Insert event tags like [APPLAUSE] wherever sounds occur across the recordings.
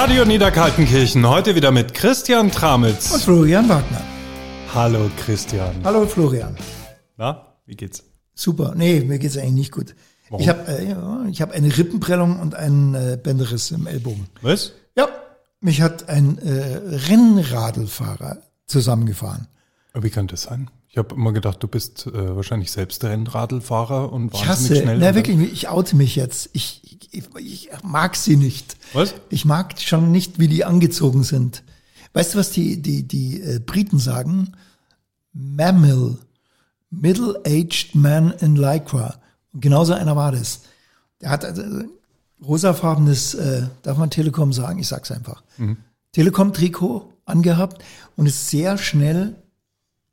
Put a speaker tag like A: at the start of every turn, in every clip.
A: Radio Niederkaltenkirchen, heute wieder mit Christian
B: Und
A: Tramitz.
B: Florian Wagner.
A: Hallo Christian.
B: Hallo Florian.
A: Na, wie geht's?
B: Super. Nee, mir geht's eigentlich nicht gut.
A: Warum?
B: Ich habe äh, ja, ich hab eine Rippenprellung und einen äh, Bänderriss im Ellbogen.
A: Was?
B: Ja, mich hat ein äh, Rennradlfahrer zusammengefahren.
A: Aber Wie kann das sein? Ich habe immer gedacht, du bist äh, wahrscheinlich selbst Rennradlfahrer und
B: Ich
A: wahnsinnig
B: hasse,
A: schnell.
B: na wirklich, ich oute mich jetzt. Ich, ich, ich mag sie nicht.
A: Was?
B: Ich mag schon nicht, wie die angezogen sind. Weißt du, was die, die, die äh, Briten sagen? Mammal. Middle-aged man in Lycra. Und genauso einer war das. Der hat also rosafarbenes, äh, darf man Telekom sagen? Ich sag's einfach. Telekom-Trikot angehabt und ist sehr schnell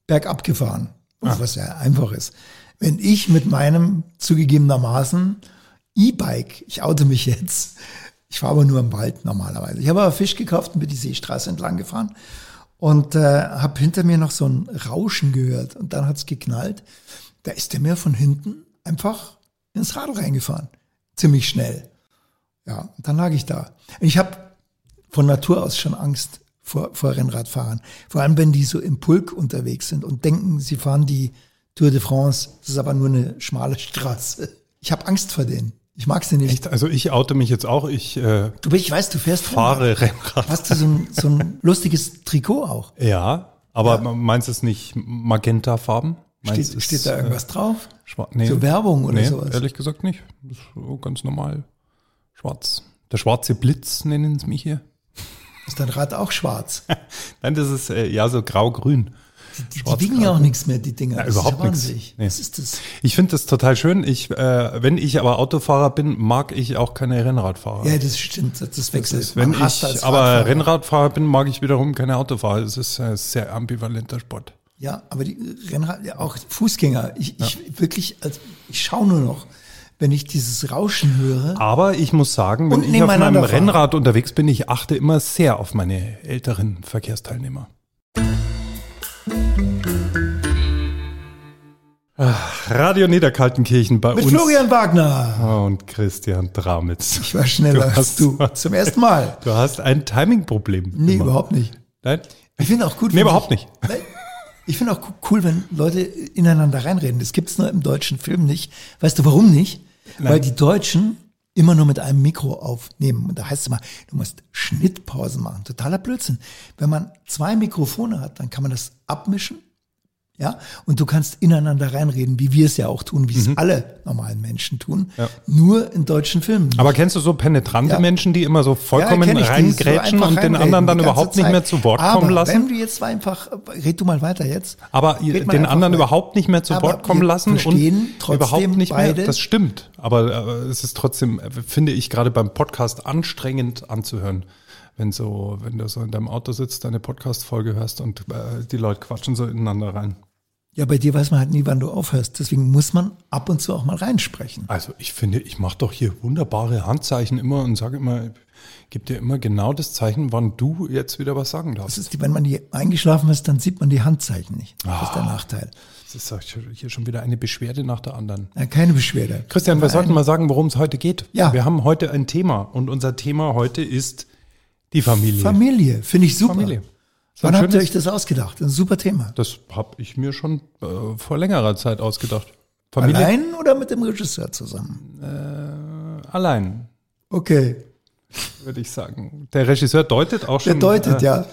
B: bergab gefahren. Was ja einfach ist. Wenn ich mit meinem zugegebenermaßen E-Bike, ich oute mich jetzt, ich fahre aber nur im Wald normalerweise. Ich habe aber Fisch gekauft und bin die Seestraße entlang gefahren und äh, habe hinter mir noch so ein Rauschen gehört und dann hat's geknallt. Da ist der mir von hinten einfach ins Radl reingefahren. Ziemlich schnell. Ja, und dann lag ich da. Ich habe von Natur aus schon Angst vor, vor Rennradfahrern. Vor allem, wenn die so im Pulk unterwegs sind und denken, sie fahren die Tour de France. Das ist aber nur eine schmale Straße. Ich habe Angst vor denen. Ich mag sie nicht.
A: Echt? Also ich oute mich jetzt auch. Ich äh,
B: Du, ich weiß, du fährst
A: fahre Rennrad.
B: Hast du so ein, so ein [LAUGHS] lustiges Trikot auch?
A: Ja, aber meinst du es nicht magentafarben?
B: Steht, steht da irgendwas drauf?
A: Äh, schwa- nee.
B: So Werbung oder
A: nee,
B: sowas?
A: ehrlich gesagt nicht. Das ist ganz normal. Schwarz. Der schwarze Blitz nennen es mich hier.
B: Ist dein Rad auch schwarz? [LAUGHS]
A: Nein, das ist äh, ja so grau-grün.
B: Die, die wiegen ja auch nichts mehr, die Dinger. Das
A: überhaupt
B: ist ja
A: nichts. Nee.
B: Was ist das?
A: Ich finde das total schön. Ich, äh, wenn ich aber Autofahrer bin, mag ich auch keine Rennradfahrer.
B: Ja, das stimmt. Das, das wechselt.
A: wenn
B: Man hasst
A: ich aber
B: Radfahrer.
A: Rennradfahrer bin, mag ich wiederum keine Autofahrer. Es ist ein sehr ambivalenter Sport.
B: Ja, aber die Rennrad, ja, auch Fußgänger. Ich, ich wirklich, also ich schaue nur noch, wenn ich dieses Rauschen höre.
A: Aber ich muss sagen, wenn ich auf meinem
B: fahren.
A: Rennrad unterwegs bin, ich achte immer sehr auf meine älteren Verkehrsteilnehmer. Ach, Radio Niederkaltenkirchen bei
B: Mit
A: uns
B: Florian Wagner.
A: und Christian Dramitz.
B: Ich war schneller
A: Du
B: als du. [LAUGHS] Zum ersten Mal.
A: Du hast ein Timing-Problem.
B: Nee,
A: immer.
B: überhaupt nicht.
A: Nein?
B: Ich finde auch gut.
A: Nee, überhaupt
B: sich-
A: nicht.
B: Nein, Ich finde auch cool, wenn Leute ineinander reinreden. Das gibt's nur im deutschen Film nicht. Weißt du, warum nicht? Weil die Deutschen immer nur mit einem Mikro aufnehmen. Und da heißt es immer, du musst Schnittpausen machen. Totaler Blödsinn. Wenn man zwei Mikrofone hat, dann kann man das abmischen. Ja, und du kannst ineinander reinreden, wie wir es ja auch tun, wie es alle normalen Menschen tun.
A: Mhm. Ja.
B: Nur in deutschen Filmen.
A: Aber kennst du so penetrante
B: Ja.
A: Menschen, die immer so vollkommen
B: so
A: reingrätschen
B: einfach
A: und den anderen dann überhaupt nicht mehr zu Wort
B: Aber
A: kommen lassen?
B: Wenn du jetzt einfach, red du mal weiter jetzt.
A: Aber
B: mal
A: den anderen
B: weiter.
A: überhaupt nicht mehr zu
B: Aber
A: Wort kommen lassen und überhaupt nicht mehr. Das stimmt. Aber äh, es ist trotzdem, äh, finde ich, gerade beim Podcast anstrengend anzuhören. Wenn so, wenn du so in deinem Auto sitzt, deine Podcast-Folge hörst und äh, die Leute quatschen so ineinander rein.
B: Ja, bei dir weiß man halt nie, wann du aufhörst. Deswegen muss man ab und zu auch mal reinsprechen.
A: Also ich finde, ich mache doch hier wunderbare Handzeichen immer und sage immer, gebe dir immer genau das Zeichen, wann du jetzt wieder was sagen
B: Das
A: darfst.
B: ist die, wenn man die eingeschlafen ist, dann sieht man die Handzeichen nicht. Das ist der
A: Ah.
B: Nachteil.
A: Das ist hier schon wieder eine Beschwerde nach der anderen.
B: Ja, keine Beschwerde.
A: Christian, wir sollten mal sagen, worum es heute geht.
B: Ja.
A: Wir haben heute ein Thema und unser Thema heute ist die Familie.
B: Familie, finde ich super.
A: Familie.
B: Wann habt ihr euch das ausgedacht? Das ist ein super Thema.
A: Das habe ich mir schon äh, vor längerer Zeit ausgedacht. Familie
B: Allein oder mit dem Regisseur zusammen?
A: allein,
B: Okay.
A: würde ich sagen. Der Regisseur deutet auch schon.
B: Der deutet,
A: äh,
B: ja.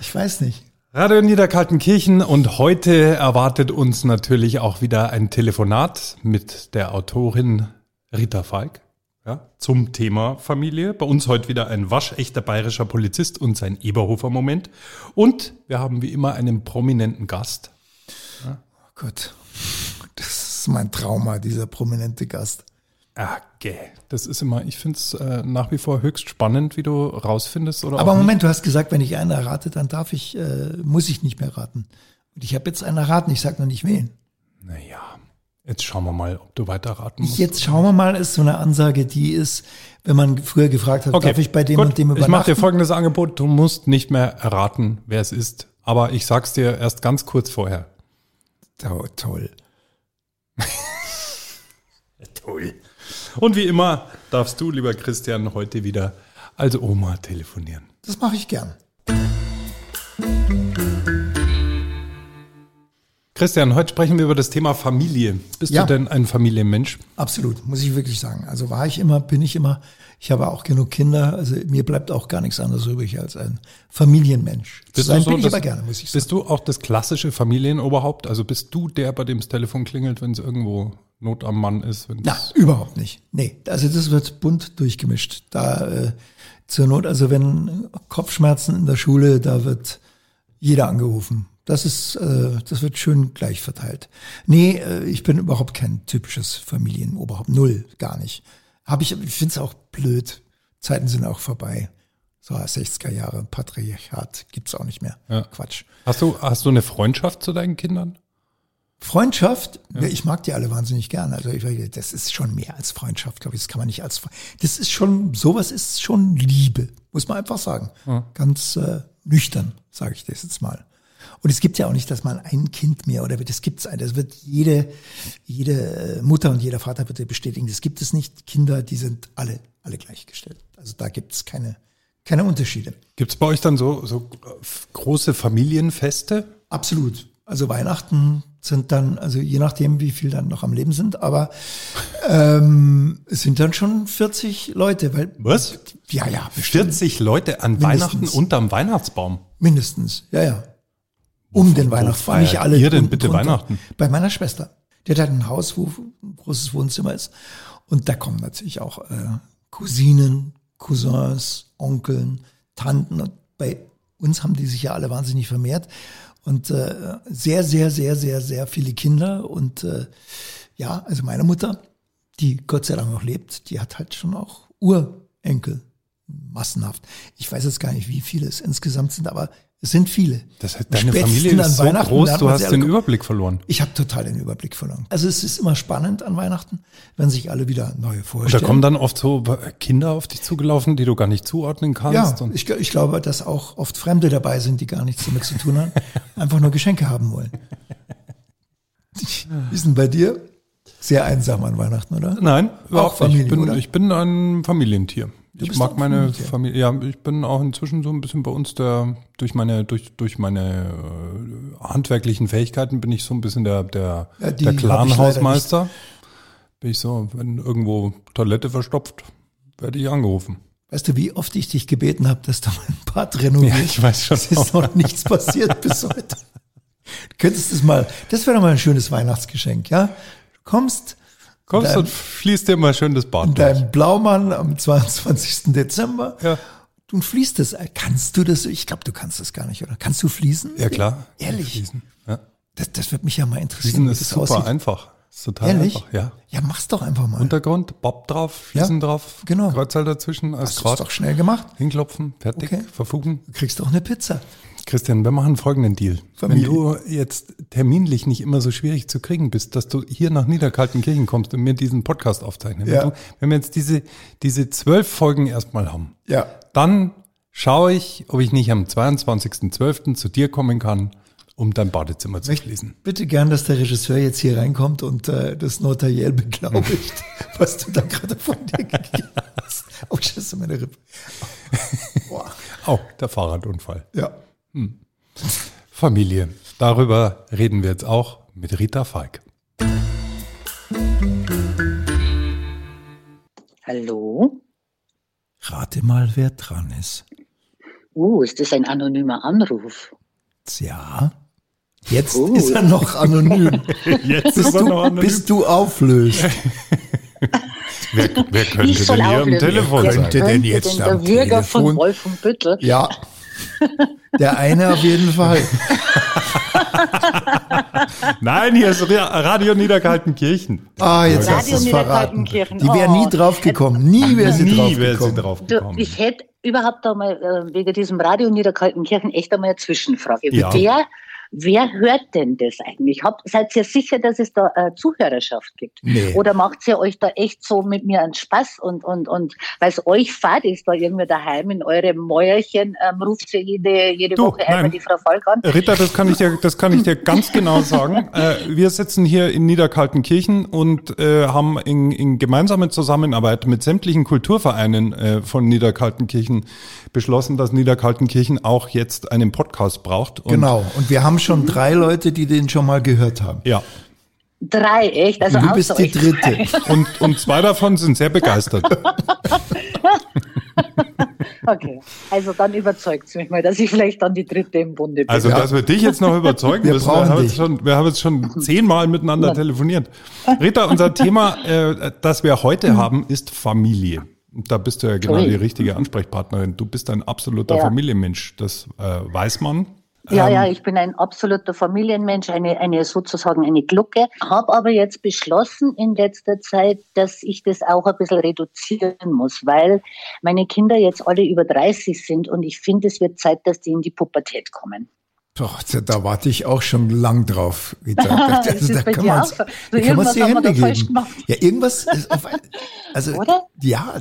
B: Ich weiß nicht.
A: Radio Niederkaltenkirchen und heute erwartet uns natürlich auch wieder ein Telefonat mit der Autorin Rita Falk ja, zum Thema Familie. Bei uns heute wieder ein waschechter bayerischer Polizist und sein Eberhofer-Moment. Und wir haben wie immer einen prominenten Gast.
B: Oh Gott. Das ist mein Trauma, dieser prominente Gast.
A: Okay. Das ist immer, ich finde es äh, nach wie vor höchst spannend, wie du rausfindest. Oder
B: Aber. Moment, du hast gesagt, wenn ich einen errate, dann darf ich, äh, muss ich nicht mehr raten. Und ich habe jetzt einen erraten, ich sage noch nicht wen.
A: Naja, jetzt schauen wir mal, ob du weiter raten musst.
B: Jetzt schauen wir mal, ist so eine Ansage, die ist, wenn man früher gefragt hat, darf ich bei dem
A: gut.
B: und dem
A: Ich mache dir
B: übernachten?
A: folgendes Angebot. Du musst nicht mehr erraten, wer es ist. Aber ich sag's dir erst ganz kurz vorher.
B: Oh, toll. [LAUGHS]
A: Toll. Und wie immer darfst du, lieber Christian, heute wieder Also Oma telefonieren.
B: Das mache ich gern.
A: Christian, heute sprechen wir über das Thema Familie. Bist
B: Ja.
A: du denn ein Familienmensch?
B: Absolut, muss ich wirklich sagen. Also war ich immer, bin ich immer. Ich habe auch genug Kinder. Also mir bleibt auch gar nichts anderes übrig als ein Familienmensch. Zu sein bin ich
A: das-
B: aber gerne, muss ich sagen.
A: Bist du auch das klassische Familienoberhaupt? Also bist du der, bei dem das Telefon klingelt, wenn es irgendwo Not am Mann ist? wenn's-
B: Na, überhaupt nicht. Nee, also das wird bunt durchgemischt. Da äh, zur Not, also wenn Kopfschmerzen in der Schule, da wird jeder angerufen. Das ist, äh, das wird schön gleich verteilt. Nee, äh, ich bin überhaupt kein typisches Familienoberhaupt. Null, gar nicht. Habe ich, ich finde es auch blöd. Zeiten sind auch vorbei. So 60er Jahre, Patriarchat gibt's auch nicht mehr.
A: Ja.
B: Quatsch.
A: Hast du, hast du eine Freundschaft zu deinen Kindern?
B: Freundschaft, ja. ich mag die alle wahnsinnig gern. Also ich, das ist schon mehr als Freundschaft, glaube ich. Das kann man nicht als. Das ist schon, sowas ist schon Liebe, muss man einfach sagen. Ganz äh, nüchtern, sage ich das jetzt mal. Und es gibt ja auch nicht, dass man ein Kind mehr oder das gibt's ein. Das wird jede jede äh, Mutter und jeder Vater wird bestätigen. Das gibt es nicht. Kinder, die sind alle alle gleichgestellt. Also da gibt's keine keine Unterschiede.
A: Gibt es bei euch dann so, so äh, große Familienfeste?
B: Absolut. Also Weihnachten sind dann, also je nachdem, wie viel dann noch am Leben sind, aber [LAUGHS] ähm, es sind dann schon 40 Leute, weil
A: Was?
B: ja, ja, bestimmt.
A: 40 Leute an
B: Mindestens.
A: Weihnachten unterm Weihnachtsbaum.
B: mindestens, ja, ja. Um den Weihnachtsbaum, nicht alle.
A: ihr denn bitte
B: drunter.
A: Weihnachten?
B: Bei meiner Schwester. Die hat halt ein Haus, wo ein großes Wohnzimmer ist. Und da kommen natürlich auch äh, Cousinen, Cousins, Onkeln, Tanten. Und bei uns haben die sich ja alle wahnsinnig vermehrt. Und äh, sehr, sehr, sehr, sehr, sehr viele Kinder. Und äh, ja, also meine Mutter, die Gott sei Dank noch lebt, die hat halt schon auch Urenkel. Massenhaft. Ich weiß jetzt gar nicht, wie viele es insgesamt sind, aber es sind viele.
A: Das heißt, deine
B: Spätestens
A: Familie ist so groß, du hast den Überblick verloren.
B: Ich habe total den Überblick verloren. Also es ist immer spannend an Weihnachten, wenn sich alle wieder neue
A: Und da
B: vorstellen.
A: kommen dann oft so Kinder auf dich zugelaufen, die du gar nicht zuordnen kannst.
B: ja, ich, ich glaube, dass auch oft Fremde dabei sind, die gar nichts damit zu tun haben, [LAUGHS] einfach nur Geschenke haben wollen. Ist denn bei dir? Sehr einsam an Weihnachten, oder?
A: Nein, überhaupt
B: Familie,
A: nicht. Ich bin, ich bin ein Familientier. Ich
B: bist
A: mag meine
B: Familientier.
A: Familie. Ja, ich bin auch inzwischen so ein bisschen bei uns der durch meine durch durch meine äh, handwerklichen Fähigkeiten bin ich so ein bisschen der der
B: Ja,
A: der
B: ich
A: Clan-Hausmeister. Bin ich so, wenn irgendwo Toilette verstopft, werde ich angerufen.
B: Weißt du, wie oft ich dich gebeten habe, dass du mein Bad renovierst?
A: Ja, ich weiß schon.
B: Es ist noch nichts passiert bis heute. Du könntest das mal, das wäre doch mal ein schönes Weihnachtsgeschenk, ja? Du kommst
A: Kommst
B: Dein-
A: und fließt dir mal schön das Bad durch.
B: deinem Blaumann am 22. Dezember
A: Ja.
B: und fließt das. Kannst du das? Ich glaube, du kannst das gar nicht, oder? Kannst du fließen?
A: Ja klar.
B: Ehrlich?
A: Fließen. Ja.
B: Das, das wird mich ja mal interessieren.
A: Fließen ist
B: das
A: super
B: aussieht.
A: einfach. Ist total
B: Ehrlich?
A: einfach. Ja.
B: Ja, mach's doch einfach mal.
A: Untergrund, Bob drauf, Fliesen
B: Ja,
A: drauf,
B: genau.
A: Kreuzteil dazwischen als
B: ist
A: Draht.
B: doch schnell gemacht.
A: Hinklopfen, fertig,
B: Okay.
A: verfugen.
B: Du kriegst doch eine Pizza.
A: Christian, wir machen folgenden Deal.
B: Familie.
A: Wenn du jetzt terminlich nicht immer so schwierig zu kriegen bist, dass du hier nach Niederkaltenkirchen kommst und mir diesen Podcast aufzeichnen.
B: Ja.
A: Wenn, du, wenn wir jetzt diese, diese zwölf Folgen erstmal haben,
B: Ja.
A: dann schaue ich, ob ich nicht am 22.12. zu dir kommen kann, um dein Badezimmer zu schließen.
B: Bitte gern, dass der Regisseur jetzt hier reinkommt und äh, das notariell beglaubigt, [LAUGHS] was du da gerade von dir gegeben hast. Oh, scheiße, meine Rippe. [LAUGHS] Boah.
A: Oh, der Fahrradunfall.
B: Ja.
A: Familie. Darüber reden wir jetzt auch mit Rita Falk.
C: Hallo?
B: Rate mal, wer dran ist.
C: Uh, ist das ein anonymer Anruf?
B: Tja. Jetzt
C: Oh.
B: ist er noch anonym. [LAUGHS]
A: Jetzt
B: bis, du, bis du auflöst. [LAUGHS]
A: Wer, wer könnte
C: Ich
A: denn hier am. Telefon
C: Wer
A: sein?
B: Könnte denn jetzt
C: der
B: am
C: Bürger von
B: Telefon?
C: Wolfenbüttel?
B: Ja. [LAUGHS] Der eine auf jeden Fall. [LAUGHS]
A: Nein, hier ist Ra- Radio Niederkaltenkirchen.
B: Ah, jetzt hast
C: Radio
B: du es verraten.
C: Niederkaltenkirchen.
B: Die wäre
C: Oh.
B: nie drauf gekommen. Nie wäre sie drauf
A: Nie wäre sie
B: gekommen.
A: drauf
C: ich hätte überhaupt einmal äh, wegen diesem Radio Niederkaltenkirchen echt einmal eine Zwischenfrage.
A: Ja.
C: Wer Wer hört denn das eigentlich? Habt, seid ihr sicher, dass es da äh, Zuhörerschaft gibt? Nee. Oder macht ihr euch da echt so mit mir einen Spaß und, und, und weil es euch fad ist, da irgendwie daheim in eurem Mäuerchen, ähm, ruft ihr jede, jede du, Woche einmal die Frau Falk an?
A: Rita, das kann ich dir, das kann ich dir ganz genau sagen. [LAUGHS] Äh, wir sitzen hier in Niederkaltenkirchen und äh, haben in, in gemeinsamer Zusammenarbeit mit sämtlichen Kulturvereinen äh, von Niederkaltenkirchen beschlossen, dass Niederkaltenkirchen auch jetzt einen Podcast braucht.
B: Und genau. Und wir haben schon drei Leute, die den schon mal gehört haben.
A: Ja.
C: Drei, echt? Also
B: du bist die dritte.
A: Und, und zwei davon sind sehr begeistert. [LAUGHS]
C: okay, also dann überzeugt es mich mal, dass ich vielleicht dann die dritte im Bunde bin.
A: Also, dass wir dich jetzt noch überzeugen wir müssen, wir haben, jetzt schon, wir haben jetzt schon zehnmal miteinander telefoniert. Rita, unser Thema, äh, das wir heute haben, ist Familie. Da bist du ja genau die richtige Ansprechpartnerin. Du bist ein absoluter ja. Familienmensch, das äh, weiß man.
C: Ja, ja, ähm, ich bin ein absoluter Familienmensch, eine, eine sozusagen eine Glucke. Habe aber jetzt beschlossen in letzter Zeit, dass ich das auch ein bisschen reduzieren muss, weil meine Kinder jetzt alle über 30 sind und ich finde, es wird Zeit, dass die in die Pubertät kommen.
B: Doch, da warte ich auch schon lang drauf. [LAUGHS] Da, das, da kann man so die Hände geben. Ja, irgendwas ist auf, also [LAUGHS] Oder? ja,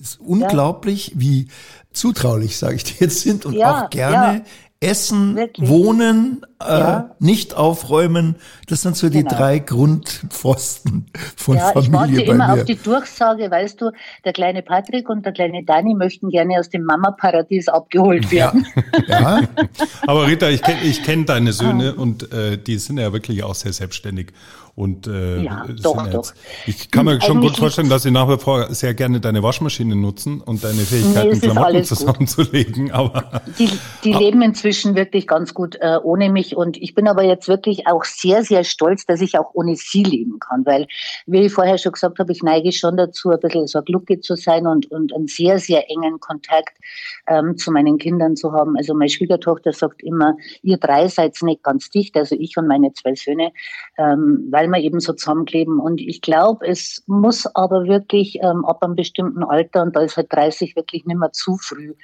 B: ist unglaublich, ja. wie zutraulich, sage ich dir jetzt sind und ja, auch gerne ja. Essen, Wirklich? Wohnen, äh, ja. nicht aufräumen, das sind so die genau. drei Grundpfosten von ja, Familie. Ich warte
C: immer mir. auf die Durchsage, weißt du, der kleine Patrick und der kleine Dani möchten gerne aus dem Mama-Paradies abgeholt werden.
A: Ja. [LAUGHS] ja. Aber Rita, ich kenne ich kenn deine Söhne ah. und äh, die sind ja wirklich auch sehr selbstständig. Und äh,
C: ja, doch, jetzt, doch.
A: Ich kann mir schon gut vorstellen, dass sie nach wie vor sehr gerne deine Waschmaschine nutzen und deine Fähigkeiten, nee, Klamotten zusammenzulegen. [LAUGHS] Aber
C: die, die aber, leben inzwischen wirklich ganz gut äh, ohne mich und ich bin aber jetzt wirklich auch sehr, sehr stolz, dass ich auch ohne sie leben kann, weil, wie ich vorher schon gesagt habe, ich neige schon dazu, ein bisschen so Glucke zu sein und, und einen sehr, sehr engen Kontakt ähm, zu meinen Kindern zu haben. Also meine Schwiegertochter sagt immer, ihr drei seid nicht ganz dicht, also ich und meine zwei Söhne, ähm, weil wir eben so zusammenkleben. Und ich glaube, es muss aber wirklich ähm, ab einem bestimmten Alter, und da ist halt 30 wirklich nicht mehr zu früh,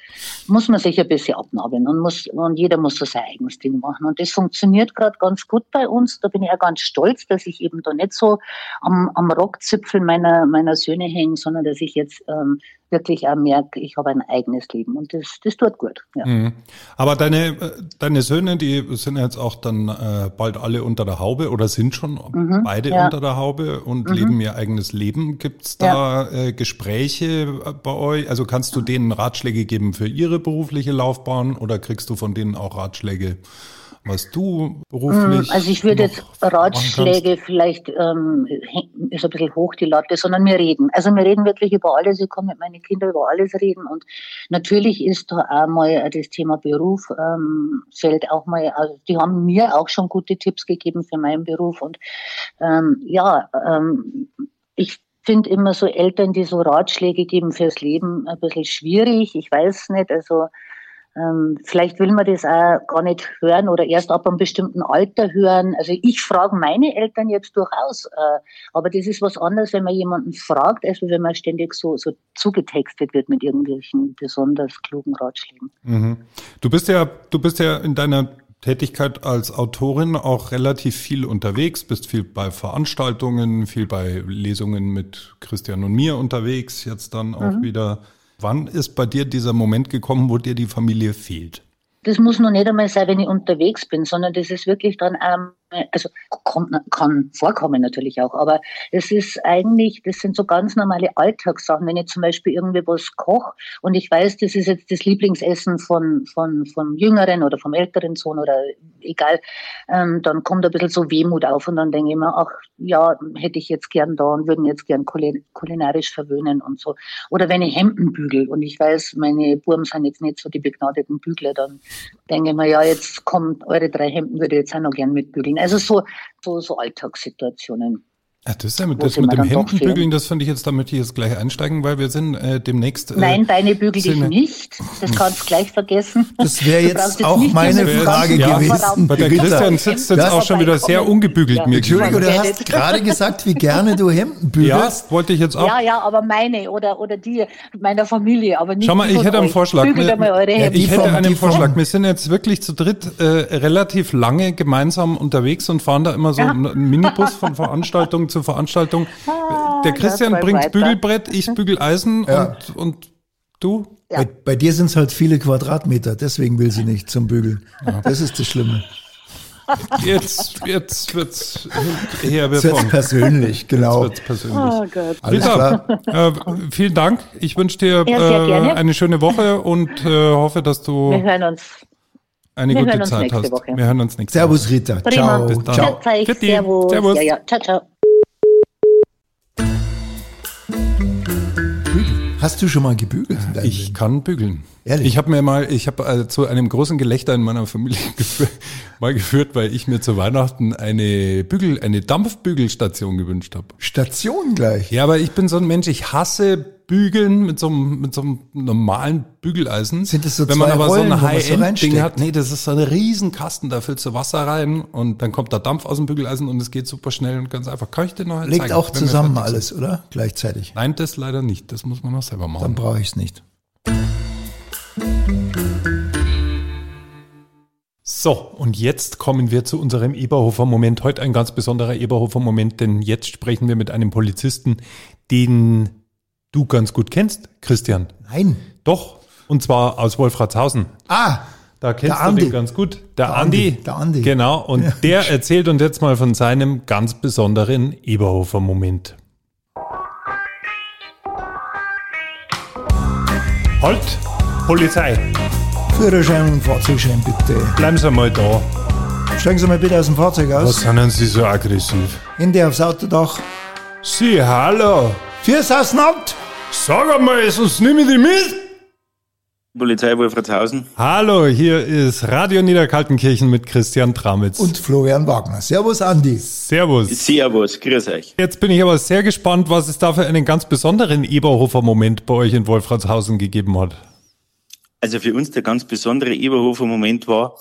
C: muss man sich ein bisschen abnabeln und, muss, und jeder muss so sein eigenes Ding machen. Und das funktioniert gerade ganz gut bei uns. Da bin ich auch ganz stolz, dass ich eben da nicht so am, am Rockzipfel meiner, meiner Söhne hänge, sondern dass ich jetzt ähm, wirklich auch merke, ich habe ein eigenes Leben und das, das tut gut. Ja. Mhm.
A: Aber deine, deine Söhne, die sind jetzt auch dann äh, bald alle unter der Haube oder sind schon mhm, beide ja. unter der Haube und mhm. leben ihr eigenes Leben. Gibt es da ja. äh, Gespräche bei euch? Also kannst du denen Ratschläge geben für ihre berufliche Laufbahn oder kriegst du von denen auch Ratschläge? Was du beruflich.
C: Mm, also ich würde jetzt Ratschläge vielleicht ähm, ist ein bisschen hoch die Latte, sondern wir reden. Also wir reden wirklich über alles. Ich kann mit meinen Kindern über alles reden und natürlich ist da auch mal das Thema Beruf ähm, fällt auch mal. Also die haben mir auch schon gute Tipps gegeben für meinen Beruf und ähm, ja, ähm, ich finde immer so Eltern, die so Ratschläge geben fürs Leben, ein bisschen schwierig. Ich weiß nicht, also ähm, vielleicht will man das auch gar nicht hören oder erst ab einem bestimmten Alter hören. Also ich frage meine Eltern jetzt durchaus, äh, aber das ist was anderes, wenn man jemanden fragt, als wenn man ständig so, so zugetextet wird mit irgendwelchen besonders klugen Ratschlägen.
A: Mhm. Du bist ja, du bist ja in deiner Tätigkeit als Autorin auch relativ viel unterwegs, bist viel bei Veranstaltungen, viel bei Lesungen mit Christian und mir unterwegs, jetzt dann auch mhm. wieder Wann ist bei dir dieser Moment gekommen, wo dir die Familie fehlt?
C: Das muss noch nicht einmal sein, wenn ich unterwegs bin, sondern das ist wirklich dann, ähm, also kommt, kann vorkommen natürlich auch, aber es ist eigentlich, das sind so ganz normale Alltagssachen. Wenn ich zum Beispiel irgendwie was koche und ich weiß, das ist jetzt das Lieblingsessen von, von, vom jüngeren oder vom älteren Sohn oder egal, ähm, dann kommt ein bisschen so Wehmut auf und dann denke ich mir, ach ja, hätte ich jetzt gern da und würden jetzt gern kulinarisch verwöhnen und so. Oder wenn ich Hemden bügel und ich weiß, meine Buben sind jetzt nicht so die begnadeten Bügler, dann denke ich mir, ja, jetzt kommen eure drei Hemden, würde ich jetzt auch noch gern mitbügeln. Also so, so, so Alltagssituationen.
A: Ja, das ist ja mit, das mit dem Hemdenbügeln, das finde ich jetzt, da möchte ich jetzt gleich einsteigen, weil wir sind äh, demnächst. Äh,
C: Nein, Beine bügel ich nicht. Das kannst du gleich vergessen.
B: Das wäre jetzt auch meine Frage
C: ganzen
B: gewesen.
A: Weil der Christian sitzt jetzt auch schon wieder sehr ungebügelt
C: Ja.
A: mir
B: Entschuldigung, du
C: Ja,
B: hast gerade [LAUGHS] gesagt, wie gerne du Hemden
A: Ja,
B: bügelst.
A: wollte ich jetzt auch.
C: Ja, ja, aber meine oder, oder die meiner Familie, aber nicht
A: Schau mal, ich hätte einen. Vorschlag.
C: Bügelt einmal eure
B: Ja,
C: Hemden.
A: Ich hätte einen. Vorschlag. Wir sind jetzt wirklich zu dritt äh, relativ lange gemeinsam unterwegs und fahren da immer so einen Minibus von Veranstaltung [LAUGHS] zu Veranstaltung. Der Christian bringt
C: weiter.
A: Bügelbrett, ich bügel Eisen
B: Ja.
A: und, und du?
C: Ja.
B: Bei, bei dir sind es halt viele Quadratmeter, deswegen will sie nicht zum Bügeln. Das ist das Schlimme.
A: Jetzt, jetzt wird's her
B: Jetzt wird's persönlich, genau.
A: wird's persönlich.
C: Oh Gott.
B: Alles
A: Rita,
B: klar.
A: äh, vielen Dank. Ich wünsche dir
C: Ja,
A: äh, eine schöne Woche und äh, hoffe, dass
C: Wir
A: du
C: hören uns.
A: eine
C: wir
A: gute
C: hören uns
A: Zeit
C: nächste
A: hast.
C: Woche.
A: Wir hören uns nächste
B: Servus, Rita.
C: Prima.
B: Ciao.
A: Bis dann.
B: Ciao.
C: Servus.
A: Servus.
C: Ja, ja. Ciao, ciao.
B: Hast du schon mal gebügelt
A: Ich
B: Leben?
A: kann bügeln.
B: Ehrlich?
A: Ich habe mir mal, ich habe äh, zu einem großen Gelächter in meiner Familie [LAUGHS] gefü mal geführt, weil ich mir zu Weihnachten eine Bügel, eine Dampfbügelstation gewünscht habe.
B: Station gleich.
A: Ja, aber ich bin so ein Mensch, ich hasse Bügeln mit so einem, mit so einem normalen Bügeleisen.
B: Sind das so
A: Wenn man aber
B: Rollen,
A: so ein High-End-Ding hat, nee, das ist so ein Riesenkasten, da füllst du Wasser rein und dann kommt da Dampf aus dem Bügeleisen und es geht super schnell und ganz einfach. Kann ich dir noch
B: Legt
A: zeigen,
B: auch zusammen alles, oder? Gleichzeitig.
A: sind? Nein, das leider nicht. Das muss man noch selber machen.
B: Dann brauche ich es nicht.
A: So, und jetzt kommen wir zu unserem Eberhofer-Moment. Heute ein ganz besonderer Eberhofer-Moment, denn jetzt sprechen wir mit einem Polizisten, den du ganz gut kennst, Christian.
B: Nein.
A: Doch, und zwar aus Wolfratshausen.
B: Ah,
A: Da kennst
B: Der
A: du
B: Andi.
A: den ganz gut. Der,
B: Der
A: Andi.
B: Andi, der Andi.
A: Genau, und der erzählt uns jetzt mal von seinem ganz besonderen Eberhofer-Moment. Halt, Polizei,
B: Führerschein und Fahrzeugschein bitte.
A: bleiben Sie mal da.
B: Steigen Sie mal bitte aus dem Fahrzeug
A: Was
B: aus.
A: sind denn Sie so aggressiv?
B: Hände aufs Autodach.
A: Sie, hallo.
B: Fürs Ausnacht.
A: Sag einmal, sonst nehme ich die mit.
D: Polizei Wolfratshausen.
A: Hallo, hier ist Radio Niederkaltenkirchen mit Christian Tramitz.
B: Und Florian Wagner. Servus, Andi.
A: Servus.
D: Servus, grüß euch.
A: Jetzt bin ich aber sehr gespannt, was es da für einen ganz besonderen Eberhofer-Moment bei euch in Wolfratshausen gegeben hat.
D: Also für uns der ganz besondere Eberhofer-Moment war,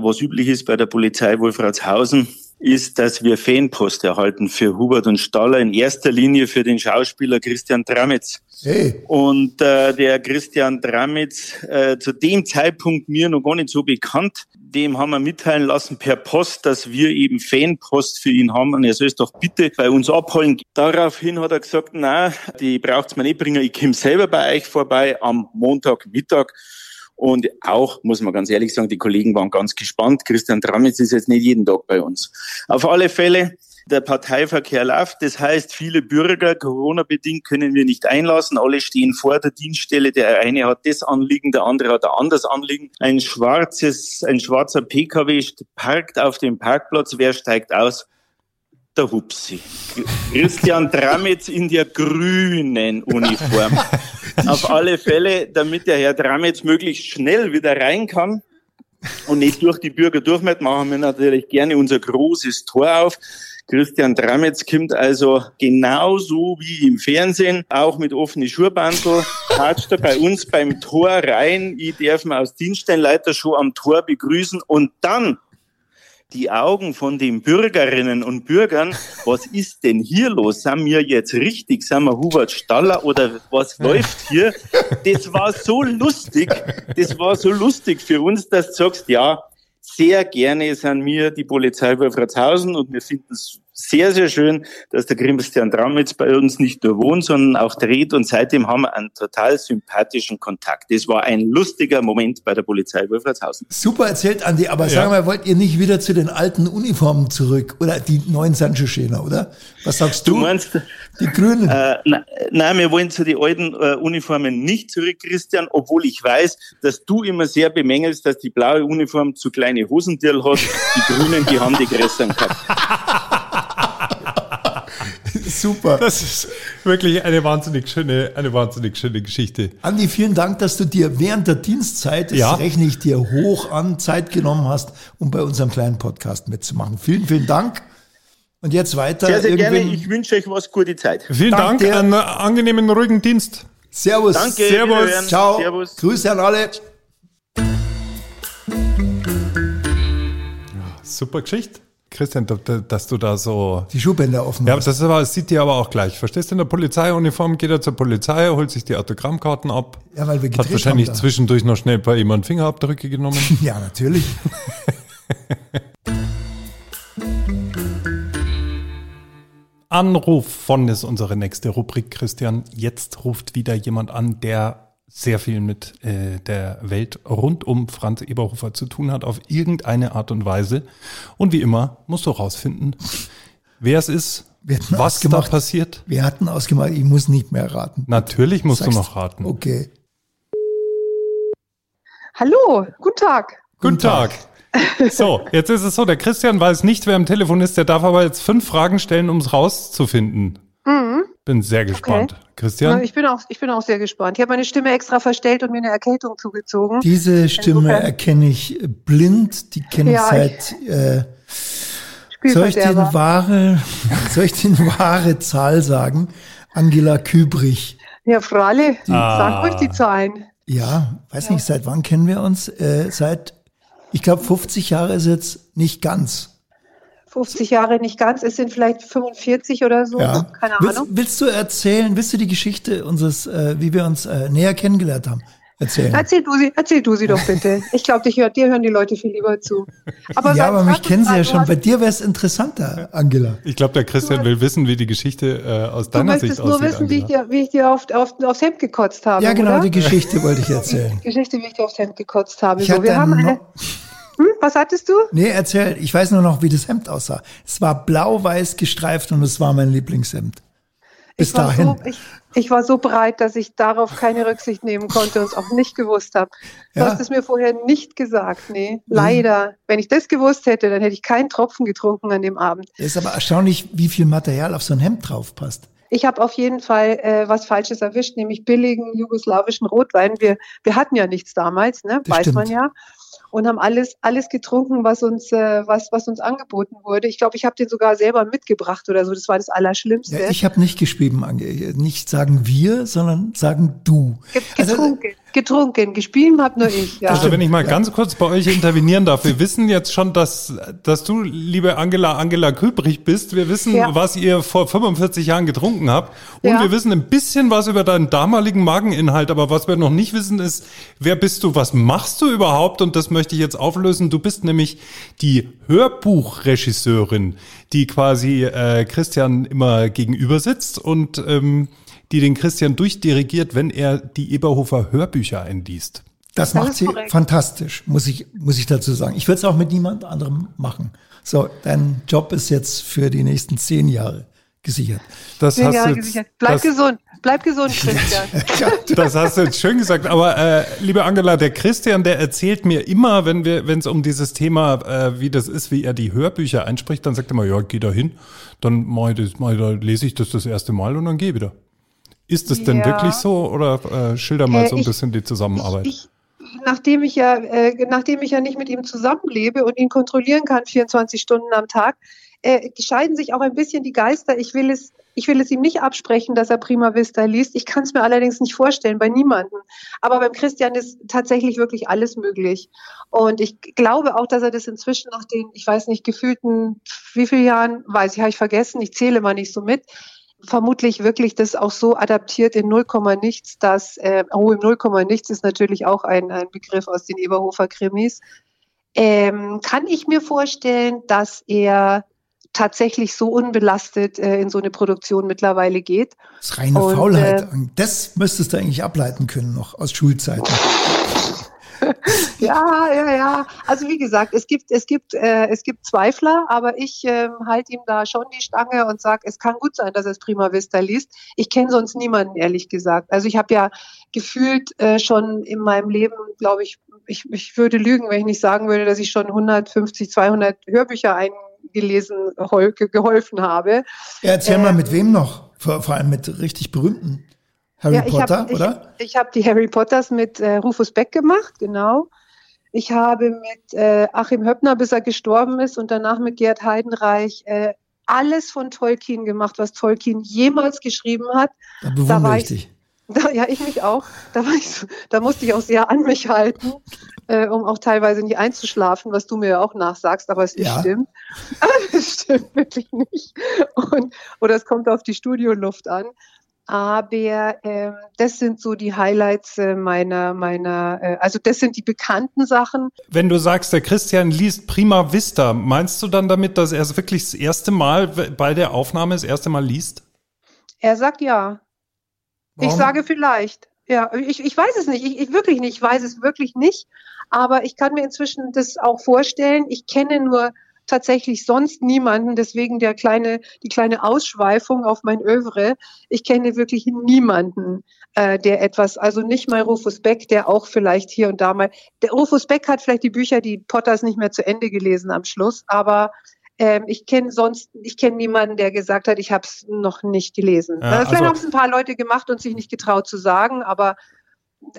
D: was üblich ist bei der Polizei Wolfratshausen, ist, dass wir Fanpost erhalten für Hubert und Staller, in erster Linie für den Schauspieler Christian Tramitz.
B: Hey,
D: Und äh, der Christian Tramitz, äh, zu dem Zeitpunkt mir noch gar nicht so bekannt, dem haben wir mitteilen lassen per Post, dass wir eben Fanpost für ihn haben und er soll es doch bitte bei uns abholen. Daraufhin hat er gesagt, na, die braucht's mir nicht bringen, ich komme selber bei euch vorbei am Montagmittag. Und auch, muss man ganz ehrlich sagen, die Kollegen waren ganz gespannt. Christian Tramitz ist jetzt nicht jeden Tag bei uns. Auf alle Fälle, der Parteiverkehr läuft. Das heißt, viele Bürger, Corona-bedingt, können wir nicht einlassen. Alle stehen vor der Dienststelle. Der eine hat das Anliegen, der andere hat ein anderes Anliegen. Ein schwarzes, ein schwarzer PKW parkt auf dem Parkplatz. Wer steigt aus? Der Hupsi. Christian Dramitz in der grünen Uniform. [LAUGHS] Auf alle Fälle, damit der Herr Dramitz möglichst schnell wieder rein kann und nicht durch die Bürger durch machen wir natürlich gerne unser großes Tor auf. Christian Dramitz kommt also genauso wie im Fernsehen, auch mit offenen Schuhbandel, tatscht er bei uns beim Tor rein. Ich darf ihn aus Dienststellenleiter schon am Tor begrüßen und dann die Augen von den Bürgerinnen und Bürgern, was ist denn hier los? Sind wir jetzt richtig? Sind wir Hubert Staller oder was läuft hier? Das war so lustig, das war so lustig für uns, dass du sagst, ja, sehr gerne sind wir die Polizei Wolfratshausen und wir finden es sehr, sehr schön, dass der Christian Tramitz bei uns nicht nur wohnt, sondern auch dreht und seitdem haben wir einen total sympathischen Kontakt. Das war ein lustiger Moment bei der Polizei Wolfratshausen.
B: super erzählt, Andi. Aber
A: Ja.
B: sag mal, wollt ihr nicht wieder zu den alten Uniformen zurück? Oder die neuen Sancho Schäner, oder? Was sagst du?
D: Du meinst,
B: die Grünen.
D: Äh, na, nein, wir wollen zu den alten äh, Uniformen nicht zurück, Christian, obwohl ich weiß, dass du immer sehr bemängelst, dass die blaue Uniform zu kleine Hosendirl hat. Die Grünen, die haben die größeren gehabt. [LAUGHS]
B: Super.
A: Das ist wirklich eine wahnsinnig schöne, eine wahnsinnig schöne Geschichte.
B: Andi, vielen Dank, dass du dir während der Dienstzeit, das
A: Ja.
B: rechne ich dir hoch an, Zeit genommen hast, um bei unserem kleinen Podcast mitzumachen. Vielen, vielen Dank. Und jetzt weiter.
D: Sehr, sehr gerne. Ich wünsche euch was, gute Zeit.
A: Vielen
B: Dank
A: Dank, einen angenehmen, ruhigen Dienst.
B: Servus.
D: Danke.
A: Servus.
B: Ciao.
D: Servus.
B: Grüße an alle.
A: Super Geschichte. Christian, da- da- dass du da so.
B: Die Schuhbänder offen.
A: Ja,
B: hast.
A: das, aber, das sieht dir aber auch gleich. Verstehst du, in der Polizeiuniform geht er zur Polizei, holt sich die Autogrammkarten ab.
B: Ja, weil wir gedreht
A: Hat wahrscheinlich
B: haben
A: zwischendurch noch schnell bei jemand Fingerabdrücke genommen. [LAUGHS]
B: ja, natürlich. [LAUGHS]
A: Anruf von ist unsere nächste Rubrik, Christian. Jetzt ruft wieder jemand an, der sehr viel mit äh, der Welt rund um Franz Eberhofer zu tun hat, auf irgendeine Art und Weise. Und wie immer musst du rausfinden, wer es ist, was da
B: ausgemacht.
A: passiert.
B: Wir hatten ausgemacht, ich muss nicht mehr raten.
A: Natürlich musst
B: Sagst-
A: du noch raten.
B: Okay.
E: Hallo, guten Tag.
A: Guten Tag. So, jetzt ist es so, der Christian weiß nicht, wer am Telefon ist, der darf aber jetzt fünf Fragen stellen, um es rauszufinden. Bin sehr gespannt. Christian?
E: Ich bin, auch, ich bin auch sehr gespannt. Ich habe meine Stimme extra verstellt und mir eine Erkältung zugezogen.
B: Diese Stimme
E: Insofern-
B: erkenne ich blind, die kenne ich
E: Ja,
B: seit. Äh, soll ich, den wahre, [LAUGHS] soll ich den wahre Zahl sagen? Angela Kübrich.
E: Ja, Fralle,
A: Ah.
E: sag ruhig die Zahlen.
B: Ja, weiß nicht, seit wann kennen wir uns? Äh, seit, ich glaube, 50 Jahre ist jetzt nicht ganz.
E: 50 Jahre nicht ganz, es sind vielleicht 45 oder so.
B: Ja.
E: Keine
B: willst,
E: Ahnung.
B: willst du erzählen, willst du die Geschichte unseres, äh, wie wir uns äh, näher kennengelernt haben, erzählen?
E: Erzähl du sie, erzähl du sie doch [LAUGHS] bitte. Ich glaube, dich hört, dir hören die Leute viel lieber zu. Aber
B: ja, aber mich kennen sie ja
E: du
B: schon. Bei dir wäre es interessanter, Angela.
A: Ich glaube, der Christian will wissen, wie die Geschichte äh, aus
E: Du
A: deiner Sicht
E: möchtest nur
A: aussieht.
E: wissen, wie ich dir, wie ich dir auf, auf, aufs Hemd gekotzt habe.
B: Ja, genau,
E: oder?
B: die Geschichte wollte ich erzählen. [LAUGHS]
E: Geschichte, wie ich dir aufs Hemd gekotzt habe.
B: Ich
E: so,
B: hatte
E: wir haben
B: noch-
E: eine. Hm, was hattest du?
B: Nee, erzähl. Ich weiß nur noch, wie das Hemd aussah. Es war blau-weiß gestreift und es war mein Lieblingshemd. Bis
E: ich war
B: dahin.
E: So, ich, ich war so breit, dass ich darauf keine Rücksicht nehmen konnte und es auch nicht gewusst habe. Du
B: Ja.
E: hast es mir vorher nicht gesagt, nee. Leider. Wenn ich das gewusst hätte, dann hätte ich keinen Tropfen getrunken an dem Abend.
B: Es ist aber erstaunlich, wie viel Material auf so ein Hemd drauf passt.
E: Ich habe auf jeden Fall äh, was Falsches erwischt, nämlich billigen jugoslawischen Rotwein. Wir, wir hatten ja nichts damals, ne?
B: Das
E: weiß man
B: stimmt.
E: ja. Und haben alles, alles getrunken, was uns, äh, was, was uns angeboten wurde. Ich glaube, ich habe den sogar selber mitgebracht oder so. Das war das Allerschlimmste.
B: Ja, ich habe nicht geschrieben, Ange. Nicht sagen wir, sondern sagen du.
E: Ge-
B: Also,
E: getrunken, gespielt habe nur ich. Ja.
A: Also wenn ich mal ganz kurz bei euch intervenieren darf, wir wissen jetzt schon, dass, dass du, liebe Angela, Angela Köbrich bist. Wir wissen,
E: Ja.
A: was ihr vor 45 Jahren getrunken habt. Und
E: Ja.
A: wir wissen ein bisschen was über deinen damaligen Mageninhalt. Aber was wir noch nicht wissen ist, wer bist du, was machst du überhaupt? Und das möchte ich jetzt auflösen. Du bist nämlich die Hörbuchregisseurin, die quasi äh, Christian immer gegenüber sitzt und ähm, die den Christian durchdirigiert, wenn er die Eberhofer Hörbücher einliest.
B: Das
E: Das
B: macht sie
E: korrekt.
B: fantastisch, muss ich, muss ich dazu sagen. Ich würde es auch mit niemand anderem machen. So, dein Job ist jetzt für die nächsten zehn Jahre gesichert.
A: Das
E: Zehn
A: hast
E: Jahre
A: jetzt,
E: gesichert. Bleib
A: das,
E: gesund, bleib gesund, [LAUGHS] Christian.
A: das hast du jetzt schön gesagt. Aber äh, liebe Angela, der Christian, der erzählt mir immer, wenn wir, wenn es um dieses Thema, äh, wie das ist, wie er die Hörbücher einspricht, dann sagt er immer, ja, geh da hin, dann mach ich das, mach ich, da lese ich das das erste Mal und dann geh wieder. Ist das denn
E: Ja.
A: wirklich so oder äh, schilder mal
E: Äh,
A: so ein
E: ich-
A: bisschen die Zusammenarbeit?
E: Ich, nachdem ich ja, äh, nachdem ich ja nicht mit ihm zusammenlebe und ihn kontrollieren kann 24 Stunden am Tag, äh, scheiden sich auch ein bisschen die Geister. Ich will es, ich will es ihm nicht absprechen, dass er Prima Vista liest. Ich kann es mir allerdings nicht vorstellen bei niemandem. Aber beim Christian ist tatsächlich wirklich alles möglich. Und ich glaube auch, dass er das inzwischen nach den, ich weiß nicht, gefühlten wie viele Jahren, weiß ich, habe ich vergessen, ich zähle mal nicht so mit, vermutlich wirklich das auch so adaptiert in 0, nichts, dass, äh, oh, im 0, nichts ist natürlich auch ein, ein Begriff aus den Eberhofer Krimis. Ähm, kann ich mir vorstellen, dass er tatsächlich so unbelastet äh, in so eine Produktion mittlerweile geht.
B: Das ist reine
E: Und,
B: Faulheit.
E: äh,
B: das müsstest du eigentlich ableiten können noch aus Schulzeiten. [LAUGHS]
E: Ja, ja, ja. Also wie gesagt, es gibt, es gibt, äh, es gibt Zweifler, aber ich ähm, halte ihm da schon die Stange und sage, es kann gut sein, dass er es Prima Vista liest. Ich kenne sonst niemanden, ehrlich gesagt. Also ich habe ja gefühlt äh, schon in meinem Leben, glaube ich, ich, ich würde lügen, wenn ich nicht sagen würde, dass ich schon 150, 200 Hörbücher eingelesen, hol- ge- geholfen habe.
B: Ja, erzähl
E: Äh,
B: mal, mit wem noch? Vor, vor allem mit richtig berühmten Harry
E: ich
B: Potter,
E: hab,
B: oder?
E: Ich, ich habe die Harry Potters mit äh, Rufus Beck gemacht, genau. Ich habe mit äh, Achim Höppner, bis er gestorben ist, und danach mit Gerd Heidenreich äh, alles von Tolkien gemacht, was Tolkien jemals geschrieben hat.
B: Da bewundere
E: war
B: ich
E: ich-. [LAUGHS] Da, ja, ich mich auch. Da, war ich, da musste ich auch sehr an mich halten, äh, um auch teilweise nicht einzuschlafen, was du mir ja auch nachsagst, aber es
B: Ja.
E: stimmt. [LAUGHS] es stimmt wirklich nicht. Und, oder es kommt auf die Studioluft an. Aber ähm, das sind so die Highlights äh, meiner, meiner, äh, also das sind die bekannten Sachen.
A: Wenn du sagst, der Christian liest Prima Vista, meinst du dann damit, dass er es wirklich das erste Mal bei der Aufnahme das erste Mal liest?
E: Er sagt ja. Ich
B: Warum?
E: sage vielleicht. Ja, ich, ich weiß es nicht. Ich, ich wirklich nicht. Ich weiß es wirklich nicht. Aber ich kann mir inzwischen das auch vorstellen. Ich kenne nur tatsächlich sonst niemanden, deswegen der kleine, die kleine Ausschweifung auf mein Övre. Ich kenne wirklich niemanden, äh, der etwas, also nicht mal Rufus Beck, der auch vielleicht hier und da mal, der Rufus Beck hat vielleicht die Bücher, die Potters nicht mehr zu Ende gelesen am Schluss, aber ähm, ich kenne sonst, ich kenne niemanden, der gesagt hat, ich habe es noch nicht gelesen.
A: Ja,
E: äh, vielleicht
A: also-
E: haben es ein paar Leute gemacht und sich nicht getraut zu sagen, aber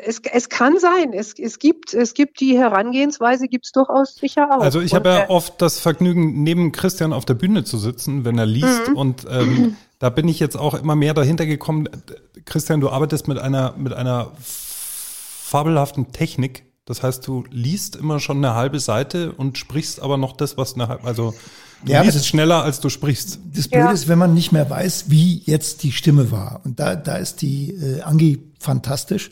E: es, es kann sein. Es, es gibt, es gibt die Herangehensweise, gibt es durchaus sicher auch.
A: Also ich habe ja
E: äh,
A: oft das Vergnügen, neben Christian auf der Bühne zu sitzen, wenn er liest.
E: Mhm.
A: Und ähm, [CLEARS THROAT] da bin ich jetzt auch immer mehr dahinter gekommen. Christian, du arbeitest mit einer, mit einer fabelhaften Technik. Das heißt, du liest immer schon eine halbe Seite und sprichst aber noch das, was eine halbe, also du
B: Ja,
A: liest
B: das-
A: schneller, als du sprichst.
B: Das Blöde
E: Ja.
B: ist, wenn man nicht mehr weiß, wie jetzt die Stimme war. Und da, da ist die äh, Angi fantastisch,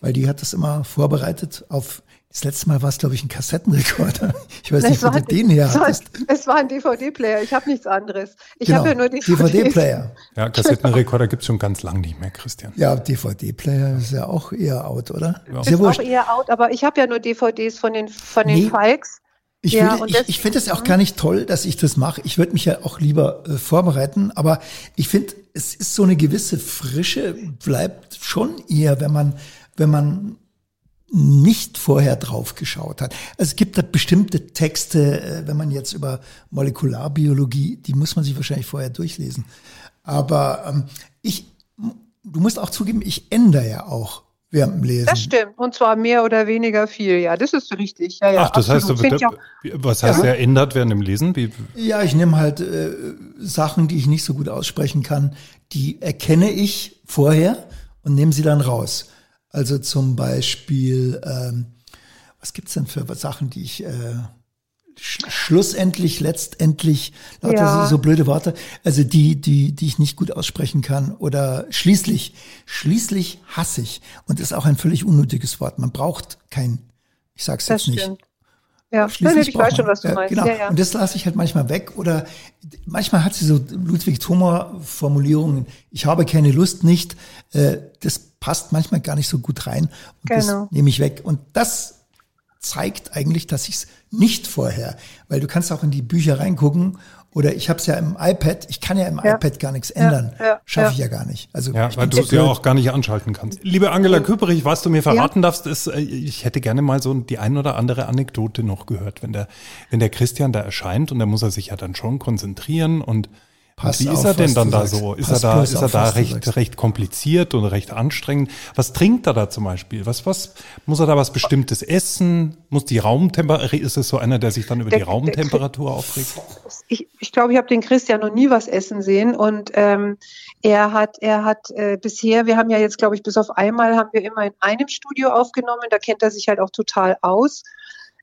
B: weil die hat das immer vorbereitet auf, das letzte Mal war es, glaube ich, ein Kassettenrekorder. [LAUGHS] Ich weiß nicht,
E: es
B: wo
E: war,
B: du den her
E: es war,
B: hattest.
E: es war ein DVD-Player. Ich habe nichts anderes. Ich
B: Genau,
E: habe ja nur.
B: DVD-Player.
A: Ja, Kassettenrekorder gibt's schon ganz lang nicht mehr, Christian.
B: Ja, DVD-Player ist ja auch eher out, oder?
A: Ja.
B: Ist ja
E: Ist auch eher out, aber ich habe ja nur DVDs von den, von den
B: Nee.
E: Falks.
B: Ich,
E: Ja,
B: will- ich,
E: das-
B: ich finde es auch gar nicht toll, dass ich das mache. Ich würde mich ja auch lieber äh, vorbereiten, aber ich finde, es ist so eine gewisse Frische, bleibt schon eher, wenn man, wenn man nicht vorher drauf geschaut hat. Also es gibt da bestimmte Texte, äh, wenn man jetzt über Molekularbiologie, die muss man sich wahrscheinlich vorher durchlesen. Aber ähm, ich, du musst auch zugeben, ich ändere ja auch während dem Lesen.
E: Das stimmt. Und zwar mehr oder weniger viel. Ja, das ist richtig. Ja, ja,
A: Ach, das heißt, du,
E: absolut. Ich auch,
A: was heißt, er ändert während dem Lesen? Wie,
B: Ja, ich nehme halt äh, Sachen, die ich nicht so gut aussprechen kann, die erkenne ich vorher und nehme sie dann raus. Also zum Beispiel, ähm, was gibt's denn für Sachen, die ich äh, sch schlussendlich, letztendlich, lauter
E: Ja.
B: so, blöde Worte, also die, die, die ich nicht gut aussprechen kann. Oder schließlich, schließlich hasse ich. Und ist auch ein völlig unnötiges Wort. Man braucht kein, ich sag's
E: das
B: jetzt nicht.
E: Ja, nein,
B: Schließlich
E: nein, ich weiß schon, was du meinst.
B: Genau.
E: Ja, ja.
B: Und das lasse ich halt manchmal weg. Oder manchmal hat sie so Ludwig Thoma Formulierungen, ich habe keine Lust nicht. Äh, das passt manchmal gar nicht so gut rein. Und
E: Genau.
B: das nehme ich weg. Und das zeigt eigentlich, dass ich es nicht vorher, weil du kannst auch in die Bücher reingucken oder ich habe es ja im iPad, ich kann ja im
E: Ja.
B: iPad gar nichts ändern.
E: ja,
B: Schaffe
E: ja.
B: ich ja gar nicht. Also
A: Ja, weil du es ja auch gar nicht anschalten kannst. Liebe Angela Küperich, was du mir verraten darfst, ist, äh, ich hätte gerne mal so die ein oder andere Anekdote noch gehört, wenn der, wenn der Christian da erscheint und da muss er sich ja dann schon konzentrieren und
B: Pass
A: wie ist
B: auf,
A: er denn dann da
B: sagst.
A: so? Ist
B: Pass
A: er da, ist er
B: auf,
A: da recht, recht kompliziert und recht anstrengend? Was trinkt er da zum Beispiel? Was, was, muss er da was Bestimmtes essen? Muss die Raumtemperatur, ist es so einer, der sich dann über
E: Der-
A: die
E: der-
A: Raumtemperatur aufregt?
E: ich, ich glaube, ich habe den Christian noch nie was essen sehen und ähm, er hat, er hat äh, bisher, wir haben ja jetzt, glaube ich, bis auf einmal haben wir immer in einem Studio aufgenommen, da kennt er sich halt auch total aus.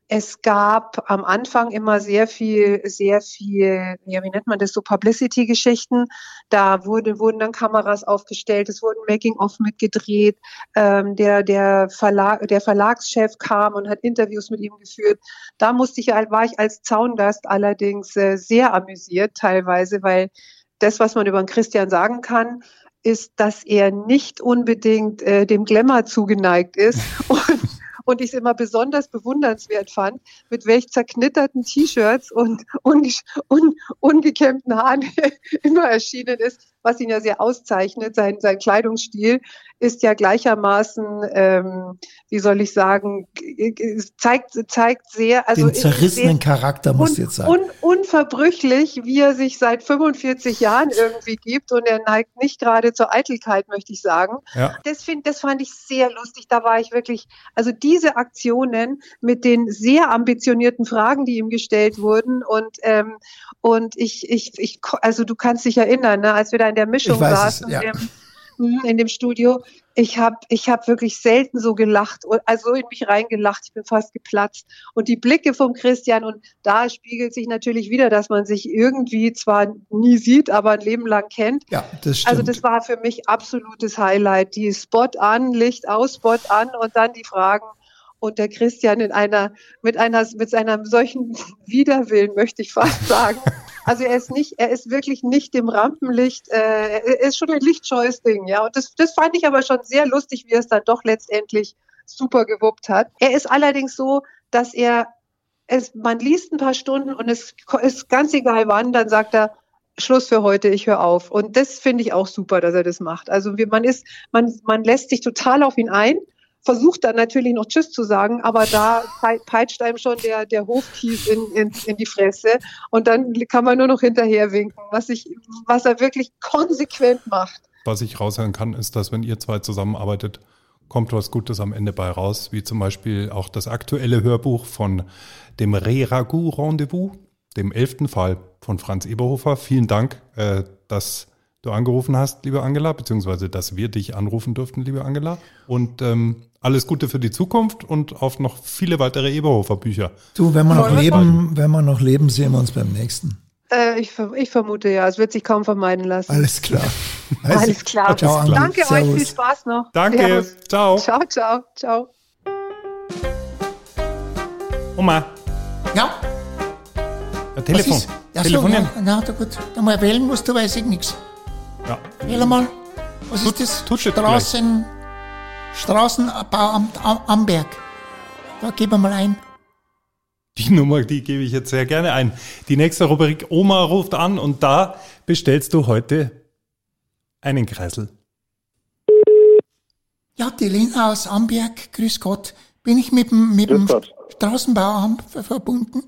E: Es gab am Anfang immer sehr viel, sehr viel, ja, wie nennt man das, so Publicity-Geschichten. Da wurde, wurden dann Kameras aufgestellt, es wurden Making-of mitgedreht. Ähm, der, der, Verlag, der Verlagschef kam und hat Interviews mit ihm geführt. Da musste ich, war ich als Zaungast allerdings äh, sehr amüsiert teilweise, weil das, was man über den Christian sagen kann, ist, dass er nicht unbedingt äh, dem Glamour zugeneigt ist [LAUGHS] und, und ich es immer besonders bewundernswert fand, mit welch zerknitterten T-Shirts und unge un ungekämmten Haaren [LAUGHS] immer erschienen ist. Was ihn ja sehr auszeichnet, sein, sein Kleidungsstil, ist ja gleichermaßen, ähm, wie soll ich sagen, zeigt, zeigt sehr,
F: also den zerrissenen Charakter, muss
E: un,
F: jetzt sagen.
E: Un, unverbrüchlich, wie er sich seit 45 Jahren irgendwie gibt und er neigt nicht gerade zur Eitelkeit, möchte ich sagen. Ja. Das, find, das fand ich sehr lustig. Da war ich wirklich, also diese Aktionen mit den sehr ambitionierten Fragen, die ihm gestellt wurden und ähm, und ich, ich, ich, also du kannst dich erinnern, ne, als wir da in der Mischung saßen, ja. im, hm, in dem Studio, ich habe ich hab wirklich selten so gelacht, also in mich reingelacht, ich bin fast geplatzt. Und die Blicke vom Christian, und da spiegelt sich natürlich wieder, dass man sich irgendwie zwar nie sieht, aber ein Leben lang kennt.
F: Ja, das stimmt.
E: Also das war für mich absolutes Highlight. Die Spot an, Licht aus, Spot an und dann die Fragen und der Christian in einer, mit einer, mit seinem solchen [LAUGHS] Widerwillen, möchte ich fast sagen. [LAUGHS] Also er ist nicht, er ist wirklich nicht dem Rampenlicht, äh, er ist schon ein lichtscheues Ding, ja. Und das, das fand ich aber schon sehr lustig, wie er es dann doch letztendlich super gewuppt hat. Er ist allerdings so, dass er, es, man liest ein paar Stunden und es ist ganz egal wann, dann sagt er, Schluss für heute, ich höre auf. Und das finde ich auch super, dass er das macht. Also wir, man ist, man, man lässt sich total auf ihn ein versucht dann natürlich noch Tschüss zu sagen, aber da peitscht einem schon der, der Hofkies in, in, in die Fresse und dann kann man nur noch hinterher winken, was, ich, was er wirklich konsequent macht.
A: Was ich raushören kann, ist, dass wenn ihr zwei zusammenarbeitet, kommt was Gutes am Ende bei raus, wie zum Beispiel auch das aktuelle Hörbuch von dem Re-Ragout-Rendezvous, dem elften Fall von Franz Eberhofer. Vielen Dank, äh, dass du angerufen hast, liebe Angela, beziehungsweise dass wir dich anrufen durften, liebe Angela. Und ähm, alles Gute für die Zukunft und auf noch viele weitere Eberhofer Bücher.
F: Du, wenn wir noch leben, wenn wir noch leben, sehen wir uns beim nächsten.
E: Äh, ich, ich, vermute ja, es wird sich kaum vermeiden lassen.
F: Alles klar.
E: Also, Alles klar. Ciao, Danke Servus. euch, viel Spaß noch.
A: Danke, Servus. ciao.
E: Ciao, ciao, ciao.
A: Oma.
F: Ja?
A: Ein Telefon.
F: Ja, Telefonieren. So, na, na, gut. Da mal wählen musst du, weiß ich nichts.
A: Ja.
F: Mal. Was Tut, ist das? Straßen... Straßenbauamt Amberg. Da geben wir mal ein.
A: Die Nummer, die gebe ich jetzt sehr gerne ein. Die nächste Rubrik Oma ruft an und da bestellst du heute einen Kreisel.
F: Ja, die Lena aus Amberg, grüß Gott. Bin ich mit dem, mit dem Straßenbauamt verbunden?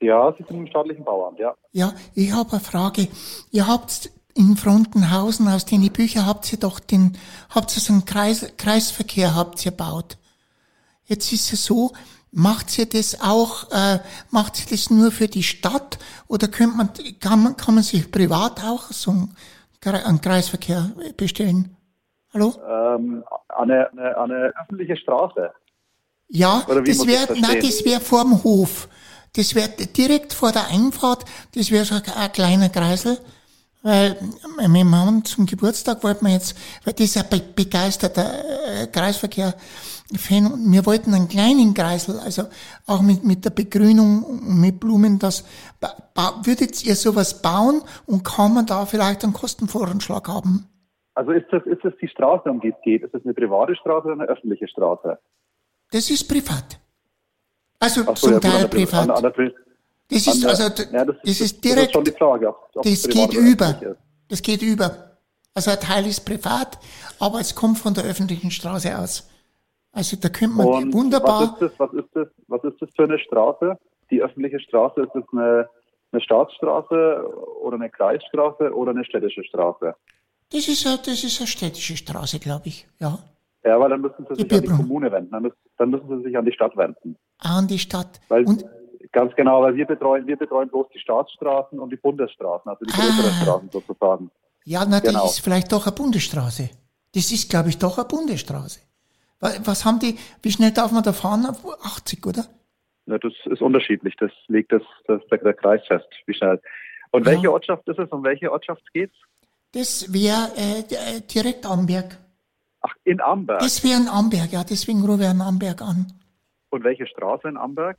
G: Ja, Sie sind im staatlichen Bauamt, ja.
F: Ja, ich habe eine Frage. Ihr habt in Frontenhausen aus den Büchern habt ihr doch den, habt ihr so einen Kreis, Kreisverkehr habt ihr baut. Jetzt ist es so, macht ihr das auch, äh, macht ihr das nur für die Stadt oder könnte man, kann man, kann man sich privat auch so einen, einen Kreisverkehr bestellen? Hallo?
G: Ähm, eine, eine, eine öffentliche Straße.
F: Ja, das wäre, nein, das wäre vorm Hof. Das wäre direkt vor der Einfahrt, das wäre so ein kleiner Kreisel weil mein Mann zum Geburtstag wollten wir jetzt, weil das ist ein begeisterter äh, Kreisverkehr Fan und wir wollten einen kleinen Kreisel, also auch mit, mit der Begrünung und mit Blumen, das würdet ihr sowas bauen und kann man da vielleicht einen Kostenvoranschlag haben?
G: Also ist das, ist das die Straße, um die es geht? Ist das eine private Straße oder eine öffentliche Straße?
F: Das ist privat. Also so, zum ja, Teil privat. An, an das ist, also, ja, das, das ist direkt, das, Frage, geht über. Das geht über. Also ein Teil ist privat, aber es kommt von der öffentlichen Straße aus. Also da könnte man Und wunderbar.
G: Was ist, das, was, ist das, was ist das für eine Straße? Die öffentliche Straße, ist das eine, eine Staatsstraße oder eine Kreisstraße oder eine städtische Straße?
F: Das ist, eine, das ist eine städtische Straße, glaube ich, ja.
G: Ja, weil dann müssen Sie sich an die Kommune wenden, dann müssen, dann müssen Sie sich an die Stadt wenden.
F: An die Stadt.
G: Weil, Und Ganz genau, weil wir betreuen, wir betreuen bloß die Staatsstraßen und die Bundesstraßen, also die größeren ah. Straßen sozusagen.
F: Ja, na, genau. das ist vielleicht doch eine Bundesstraße. Das ist, glaube ich, doch eine Bundesstraße. Was haben die, wie schnell darf man da fahren? 80, oder?
G: Ja, das ist unterschiedlich. Das legt das, das der, Kreis fest, wie schnell. Und ja. welche Ortschaft ist es? Um welche Ortschaft geht's?
F: Das wäre äh, direkt Amberg.
G: Ach, in Amberg?
F: Das wäre in Amberg, ja. Deswegen rufe ich in Amberg an.
G: Und welche Straße in Amberg?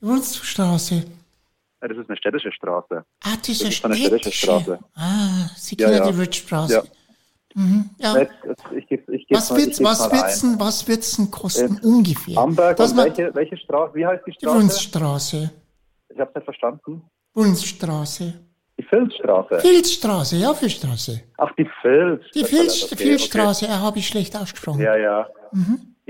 F: Wurzelstraße.
G: Ja, das ist eine städtische Straße.
F: Ah, das ist eine städtische, Straße. Ah, Sie kennen ja, ja. die Ridgestraße. Ja.
G: Mhm, ja. Jetzt, jetzt, ich geb, ich geb
F: was wird was wird's denn, kosten
G: jetzt
F: ungefähr?
G: Amberg und welche, welche Straße? Wie heißt die Straße? Die
F: Wunzstraße.
G: Ich habe nicht verstanden.
F: Wunzstraße.
G: Die Filzstraße.
B: Filzstraße, ja, Filzstraße.
G: Ach, die Filz.
B: Die
G: Das
B: Filz,
G: das, okay,
B: Filzstraße, ja, habe ich schlecht ausgesprochen.
G: Okay. Ja, ja.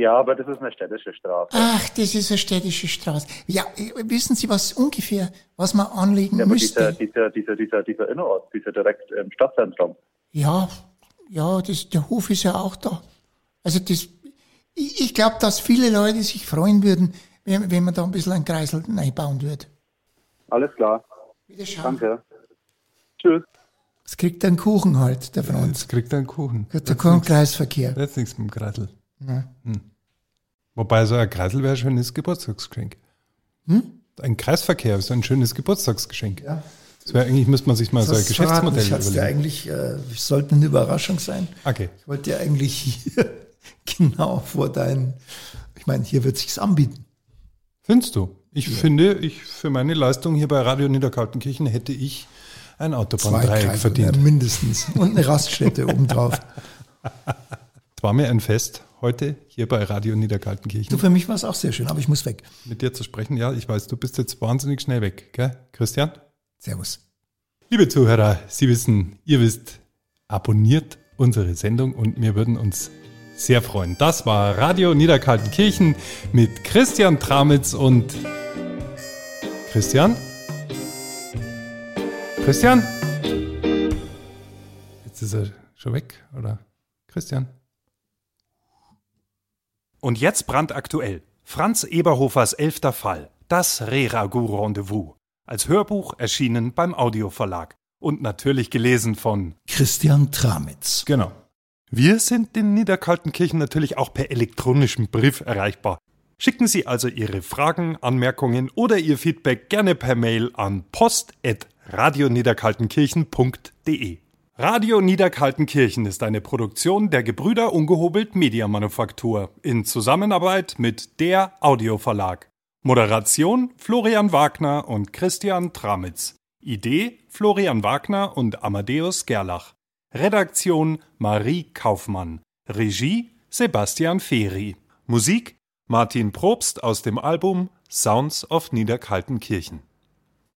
G: Ja, aber das ist eine städtische Straße.
B: Ach, das ist eine städtische Straße. Ja, äh, wissen Sie was ungefähr, was man anlegen
G: Ja, aber dieser,
B: müsste?
G: dieser, dieser, dieser, dieser Innenort, dieser direkt im Stadtzentrum.
B: Ja, ja, das, der Hof ist ja auch da. Also das, ich, ich glaube, dass viele Leute sich freuen würden, wenn, wenn man da ein bisschen einen Kreisel reinbauen würde.
G: Alles klar.
B: Bitte schauen.
G: Danke. Tschüss.
B: Es kriegt einen Kuchen halt, der Franz.
A: Jetzt kriegt einen Kuchen.
B: Gut, da kommt Kreisverkehr.
A: Jetzt nichts mit dem Kreisel. Hm. Wobei so ein Kreisel wäre ein schönes Geburtstagsgeschenk. Ein Kreisverkehr ist ein schönes Geburtstagsgeschenk.
B: Ja.
A: Das wäre eigentlich, müsste man sich mal so ein
B: Das verraten,
A: Geschäftsmodell
B: ich
A: überlegen.
B: eigentlich, äh, sollte eine Überraschung sein.
A: Okay.
B: Ich wollte dir eigentlich hier [LAUGHS] genau vor deinen, ich meine, hier wird sich's anbieten.
A: Findest du? Ich finde, ich für meine Leistung hier bei Radio Niederkaltenkirchen hätte ich ein Autobahndreieck verdient.
B: ja, mindestens. Und eine Raststätte obendrauf. [LAUGHS]
A: Es war mir ein Fest, heute hier bei Radio
B: Du,
A: Niederkaltenkirchen
B: für mich war es auch sehr schön, aber ich muss weg.
A: mit dir zu sprechen. Ja, ich weiß, du bist jetzt wahnsinnig schnell weg, gell, Christian?
B: Servus.
A: Liebe Zuhörer, Sie wissen, ihr wisst, abonniert unsere Sendung und wir würden uns sehr freuen. Das war Radio Niederkaltenkirchen mit Christian Tramitz und Christian? Christian? Jetzt ist er schon weg, oder? Christian?
H: Und jetzt brandaktuell. Franz Eberhofers elfter Fall. Das Reragu-Rendezvous. Als Hörbuch erschienen beim Audioverlag. Und natürlich gelesen von
B: Christian Tramitz.
A: Genau. Wir sind in Niederkaltenkirchen natürlich auch per elektronischem Brief erreichbar. Schicken Sie also Ihre Fragen, Anmerkungen oder Ihr Feedback gerne per Mail an post.radioniederkaltenkirchen.de. Radio Niederkaltenkirchen ist eine Produktion der Gebrüder Ungehobelt Mediamanufaktur in Zusammenarbeit mit der Audioverlag. Moderation Florian Wagner und Christian Tramitz. Idee Florian Wagner und Amadeus Gerlach. Redaktion Marie Kaufmann. Regie Sebastian Feri. Musik Martin Probst aus dem Album Sounds of Niederkaltenkirchen.